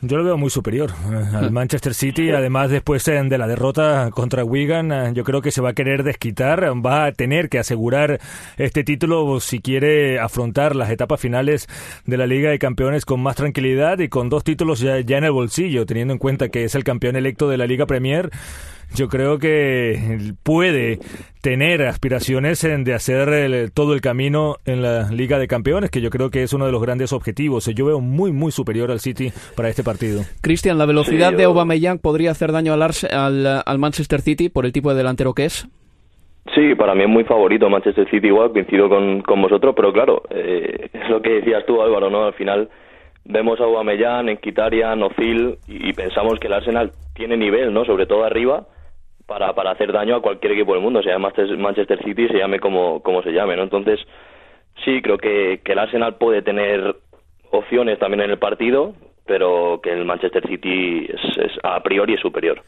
Yo lo veo muy superior eh, al Manchester City, además después eh, de la derrota contra Wigan, yo creo que se va a querer desquitar, va a tener que asegurar este título si quiere afrontar las etapas finales de la Liga de Campeones con más tranquilidad y con dos títulos ya, ya en el bolsillo, teniendo en cuenta que es el campeón electo de la Liga Premier yo creo que puede tener aspiraciones en de hacer el, todo el camino en la Liga de Campeones, que yo creo que es uno de los grandes objetivos. Yo veo muy, muy superior al City para este partido. Cristian, ¿la velocidad sí, de Aubameyang podría hacer daño al, al, al Manchester City por el tipo de delantero que es? Sí, para mí es muy favorito Manchester City igual, coincido con, con vosotros, pero claro, eh, [LAUGHS] es lo que decías tú Álvaro, ¿no? Al final vemos a Aubameyang, Enquitarian, Ozil y, y pensamos que el Arsenal tiene nivel, ¿no? Sobre todo arriba, para, para hacer daño a cualquier equipo del mundo, sea Manchester City, se llame como, como se llame, ¿no? Entonces, sí, creo que, que el Arsenal puede tener opciones también en el partido, pero que el Manchester City es, es, a priori es superior.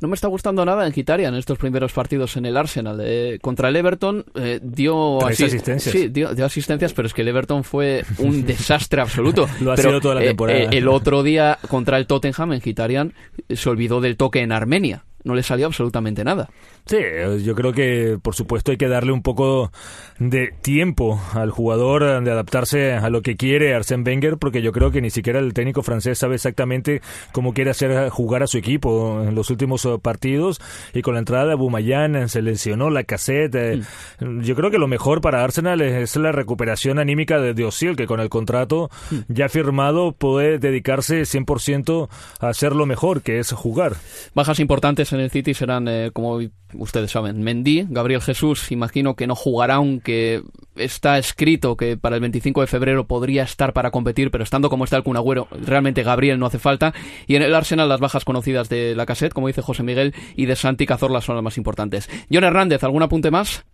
No me está gustando nada en Gitaria en estos primeros partidos en el Arsenal. Eh, contra el Everton eh, dio, así, asistencias. Sí, dio, dio, asistencias, pero es que el Everton fue un [LAUGHS] desastre absoluto. Lo ha pero, sido toda la temporada. Eh, el otro día contra el Tottenham en Gitarian se olvidó del toque en Armenia no le salió absolutamente nada. Sí, yo creo que por supuesto hay que darle un poco de tiempo al jugador de adaptarse a lo que quiere Arsène Wenger, porque yo creo que ni siquiera el técnico francés sabe exactamente cómo quiere hacer jugar a su equipo en los últimos partidos y con la entrada de Bumayan se lesionó la cassette. Mm. Yo creo que lo mejor para Arsenal es la recuperación anímica de, Osil, que con el contrato mm. ya firmado puede dedicarse 100% a hacer lo mejor, que es jugar. Bajas importantes en el City serán, eh, como ustedes saben, Mendy, Gabriel Jesús, imagino que no jugará, aunque está escrito que para el 25 de febrero podría estar para competir, pero estando como está el Cunagüero, realmente Gabriel no hace falta. Y en el Arsenal las bajas conocidas de la cassette, como dice José Miguel, y de Santi Cazorla son las más importantes. John Hernández, ¿algún apunte más?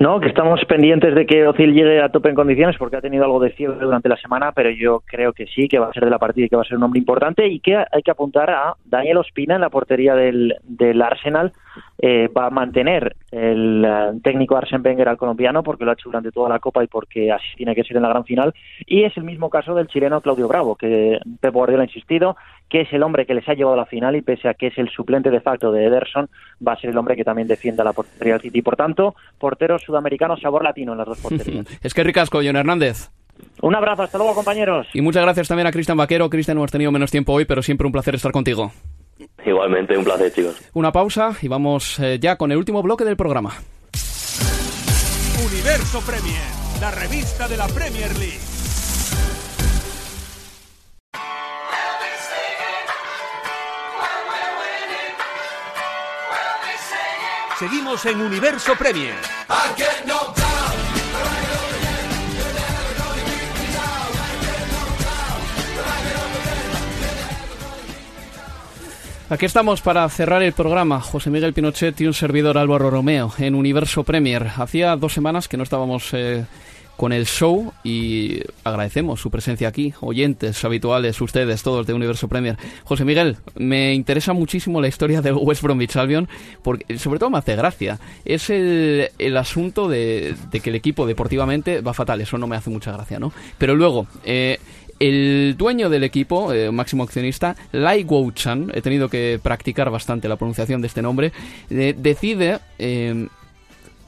No, que estamos pendientes de que Ozil llegue a tope en condiciones porque ha tenido algo de fiebre durante la semana, pero yo creo que sí, que va a ser de la partida y que va a ser un hombre importante y que hay que apuntar a Daniel Ospina en la portería del, del Arsenal. Eh, va a mantener el eh, técnico Arsene Wenger al colombiano porque lo ha hecho durante toda la Copa y porque así tiene que ser en la gran final. Y es el mismo caso del chileno Claudio Bravo, que Pep Guardiola ha insistido que es el hombre que les ha llevado a la final y pese a que es el suplente de facto de Ederson, va a ser el hombre que también defienda la portería del City. Por tanto, portero sudamericano, sabor latino en las dos [LAUGHS] porterías. es que ricasco, John Hernández. Un abrazo, hasta luego compañeros. Y muchas gracias también a Cristian Vaquero. Cristian, hemos tenido menos tiempo hoy, pero siempre un placer estar contigo. Igualmente, un placer, chicos. Una pausa y vamos eh, ya con el último bloque del programa. Universo Premier, la revista de la Premier League. Seguimos en Universo Premier. Aquí estamos para cerrar el programa. José Miguel Pinochet y un servidor Álvaro Romeo en Universo Premier. Hacía dos semanas que no estábamos eh, con el show y agradecemos su presencia aquí, oyentes habituales, ustedes, todos de Universo Premier. José Miguel, me interesa muchísimo la historia del West Bromwich Albion, porque sobre todo me hace gracia. Es el, el asunto de, de, que el equipo deportivamente va fatal, eso no me hace mucha gracia, ¿no? Pero luego, eh, el dueño del equipo, eh, máximo accionista, Lai Guo-chan, he tenido que practicar bastante la pronunciación de este nombre, eh, decide eh,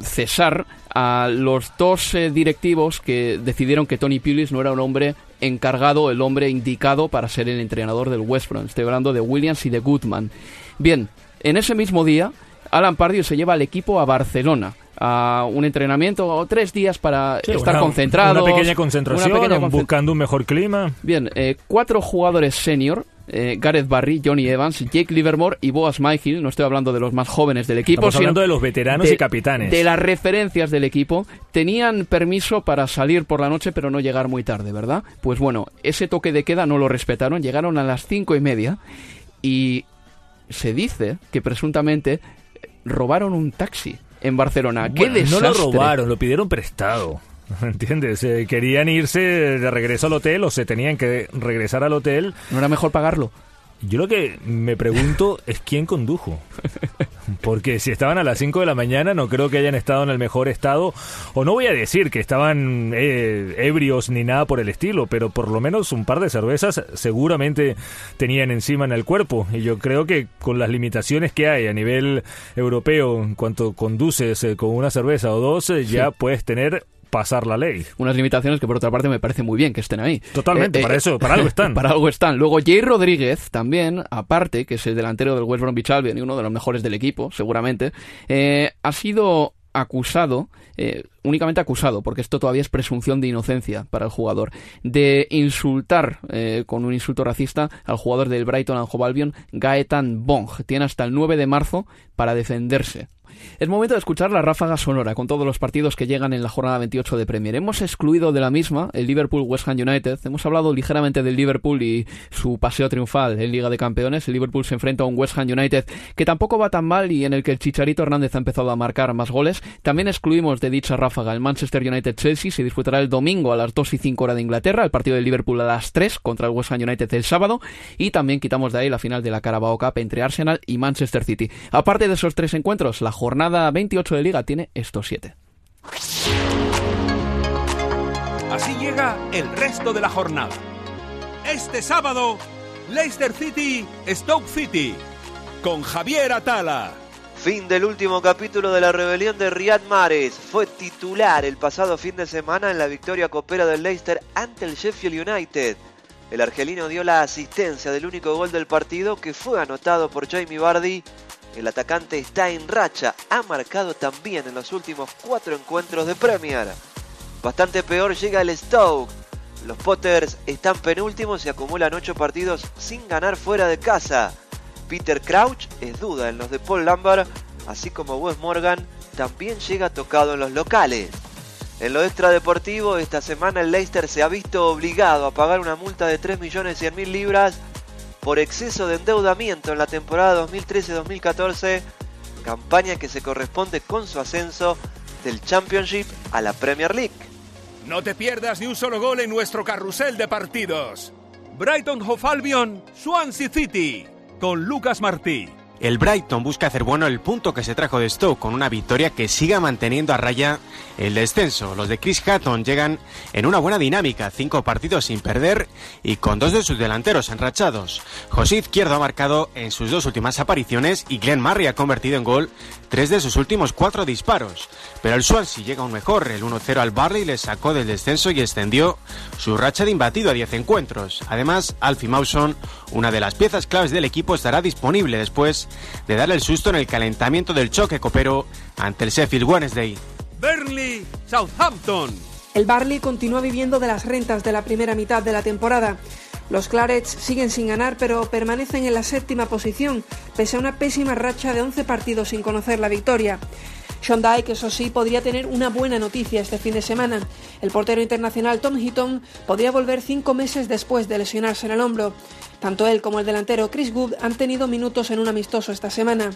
cesar a los dos eh, directivos que decidieron que Tony Pulis no era un hombre encargado, el hombre indicado para ser el entrenador del West Brom. Estoy hablando de Williams y de Goodman. Bien, en ese mismo día, Alan Pardew se lleva al equipo a Barcelona a un entrenamiento o tres días para Sí, estar concentrados. Una pequeña concentración, una pequeña concent- buscando un mejor clima. Bien, eh, cuatro jugadores senior. eh, Gareth Barry, Johnny Evans, Jake Livermore y Boas Myhill. No estoy hablando de los más jóvenes del equipo, Estamos sino hablando de los veteranos y capitanes. De las referencias del equipo. Tenían permiso para salir por la noche, pero no llegar muy tarde, ¿verdad? Pues bueno, ese toque de queda no lo respetaron. Llegaron a las cinco y media y se dice que presuntamente robaron un taxi en Barcelona. ¡Qué no lo robaron, lo pidieron prestado. [LAUGHS] ¿Entiendes? Eh, querían irse de regreso al hotel o se tenían que regresar al hotel. ¿No era mejor pagarlo? Yo lo que me pregunto es quién condujo. Porque si estaban a las 5 de la mañana no creo que hayan estado en el mejor estado. O no voy a decir que estaban eh, ebrios ni nada por el estilo, pero por lo menos un par de cervezas seguramente tenían encima en el cuerpo. Y yo creo que con las limitaciones que hay a nivel europeo en cuanto conduces eh, con una cerveza o dos, eh, ya puedes tener pasar la ley. Unas limitaciones que por otra parte me parece muy bien que estén ahí. Totalmente, para eso, para algo están. [LAUGHS] para algo están. Luego Jay Rodríguez también, aparte, que es el delantero del West Bromwich Albion y uno de los mejores del equipo, seguramente, eh, ha sido acusado, eh, únicamente acusado, porque esto todavía es presunción de inocencia para el jugador, de insultar eh, con un insulto racista al jugador del Brighton and Hove Albion, Gaetan Bong. Tiene hasta el 9 de marzo para defenderse. Es momento de escuchar la ráfaga sonora con todos los partidos que llegan en la jornada 28 de Premier. Hemos excluido de la misma el Liverpool West Ham United. Hemos hablado ligeramente del Liverpool y su paseo triunfal en Liga de Campeones. El Liverpool se enfrenta a un West Ham United que tampoco va tan mal y en el que el Chicharito Hernández ha empezado a marcar más goles. También excluimos de dicha ráfaga el Manchester United Chelsea. Se disputará el domingo a las 2 y 5 hora de Inglaterra. El partido del Liverpool a las 3 contra el West Ham United el sábado. Y también quitamos de ahí la final de la Carabao Cup entre Arsenal y Manchester City. Aparte de esos tres encuentros, la jornada 28 de Liga tiene estos siete. Así llega el resto de la jornada. Este sábado, Leicester City, Stoke City, con Javier Atala. Fin del último capítulo de la rebelión de Riyad Mahrez. Fue titular el pasado fin de semana en la victoria copera del Leicester ante el Sheffield United. El argelino dio la asistencia del único gol del partido que fue anotado por Jamie Vardy. El atacante está en racha, ha marcado también en los últimos cuatro encuentros de Premier. Bastante peor llega el Stoke. Los Potters están penúltimos y acumulan 8 partidos sin ganar fuera de casa. Peter Crouch es duda en los de Paul Lambert, así como Wes Morgan también llega tocado en los locales. En lo extradeportivo, esta semana el Leicester se ha visto obligado a pagar una multa de 3.100.000 libras por exceso de endeudamiento en la temporada 2013-2014, campaña que se corresponde con su ascenso del Championship a la Premier League. No te pierdas ni un solo gol en nuestro carrusel de partidos. Brighton Hove Albion, Swansea City, con Lucas Martí. El Brighton busca hacer bueno el punto que se trajo de Stoke con una victoria que siga manteniendo a raya el descenso. Los de Chris Hatton llegan en una buena dinámica, cinco partidos sin perder y con dos de sus delanteros enrachados. José Izquierdo ha marcado en sus dos últimas apariciones y Glenn Murray ha convertido en gol tres de sus últimos cuatro disparos. Pero el Swansea llega aún mejor. El 1-0 al Barley le sacó del descenso y extendió su racha de imbatido a 10 encuentros. Además, Alfie Mawson, una de las piezas claves del equipo, estará disponible después de darle el susto en el calentamiento del choque copero ante el Sheffield Wednesday. Burnley, Southampton. El Barley continúa viviendo de las rentas de la primera mitad de la temporada. Los Clarets siguen sin ganar, pero permanecen en la séptima posición, pese a una pésima racha de 11 partidos sin conocer la victoria. Sean Dyke, eso sí, podría tener una buena noticia este fin de semana. El portero internacional Tom Heaton podría volver cinco meses después de lesionarse en el hombro. Tanto él como el delantero Chris Wood han tenido minutos en un amistoso esta semana.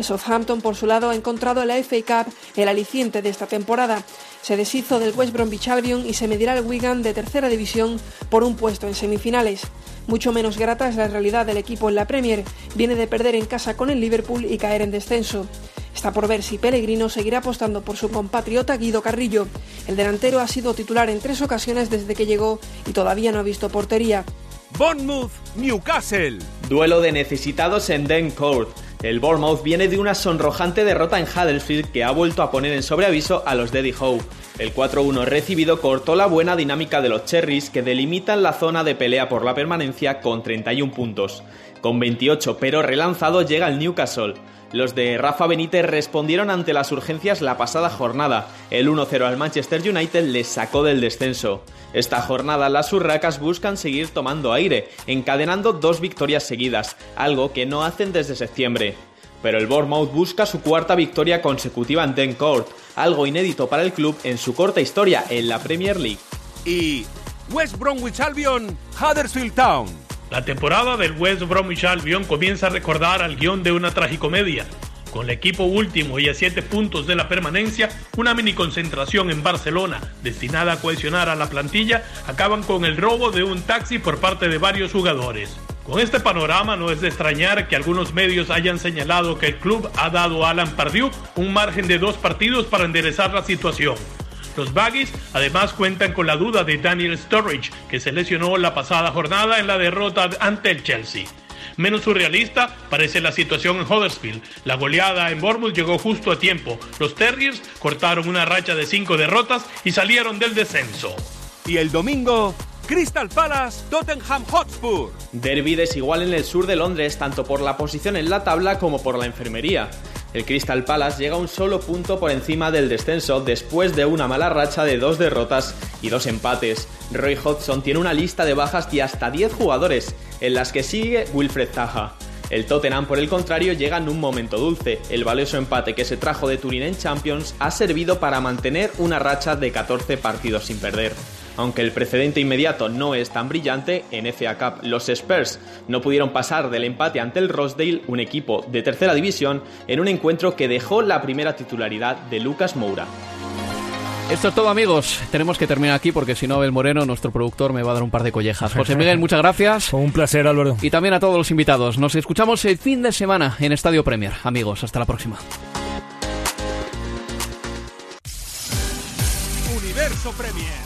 Southampton, por su lado, ha encontrado en la FA Cup el aliciente de esta temporada. Se deshizo del West Bromwich Albion y se medirá al Wigan de tercera división por un puesto en semifinales. Mucho menos grata es la realidad del equipo en la Premier. Viene de perder en casa con el Liverpool y caer en descenso. Está por ver si Pellegrino seguirá apostando por su compatriota Guido Carrillo. El delantero ha sido titular en tres ocasiones desde que llegó y todavía no ha visto portería. Bournemouth, Newcastle. Duelo de necesitados en Den Court. El Bournemouth viene de una sonrojante derrota en Huddersfield que ha vuelto a poner en sobreaviso a los Eddie Howe. El 4-1 recibido cortó la buena dinámica de los Cherries que delimitan la zona de pelea por la permanencia con 31 puntos. Con 28 pero relanzado llega el Newcastle. Los de Rafa Benítez respondieron ante las urgencias la pasada jornada. El 1-0 al Manchester United les sacó del descenso. Esta jornada las urracas buscan seguir tomando aire, encadenando dos victorias seguidas, algo que no hacen desde septiembre. Pero el Bournemouth busca su cuarta victoria consecutiva en Den Court, algo inédito para el club en su corta historia en la Premier League. Y West Bromwich Albion, Huddersfield Town. La temporada del West Bromwich Albion comienza a recordar al guion de una tragicomedia. Con el equipo último y a 7 puntos de la permanencia, una mini concentración en Barcelona, destinada a cohesionar a la plantilla, acaban con el robo de un taxi por parte de varios jugadores. Con este panorama no es de extrañar que algunos medios hayan señalado que el club ha dado a Alan Pardew un margen de dos partidos para enderezar la situación. Los Baggies además cuentan con la duda de Daniel Sturridge, que se lesionó la pasada jornada en la derrota ante el Chelsea. Menos surrealista parece la situación en Huddersfield. La goleada en Bournemouth llegó justo a tiempo. Los Terriers cortaron una racha de cinco derrotas y salieron del descenso. Y el domingo, Crystal Palace, Tottenham Hotspur. Derby desigual en el sur de Londres, tanto por la posición en la tabla como por la enfermería. El Crystal Palace llega un solo punto por encima del descenso después de una mala racha de dos derrotas y dos empates. Roy Hodgson tiene una lista de bajas de hasta 10 jugadores, en las que sigue Wilfred Zaha. El Tottenham, por el contrario, llega en un momento dulce. El valioso empate que se trajo de Turín en Champions ha servido para mantener una racha de 14 partidos sin perder. Aunque el precedente inmediato no es tan brillante, en FA Cup los Spurs no pudieron pasar del empate ante el Rochdale, un equipo de tercera división, en un encuentro que dejó la primera titularidad de Lucas Moura. Esto es todo amigos, tenemos que terminar aquí porque si no el Moreno, nuestro productor, me va a dar un par de collejas. José [LAUGHS] Miguel, muchas gracias. un placer Álvaro. Y también a todos los invitados. Nos escuchamos el fin de semana en Estadio Premier. Amigos, hasta la próxima. Universo Premier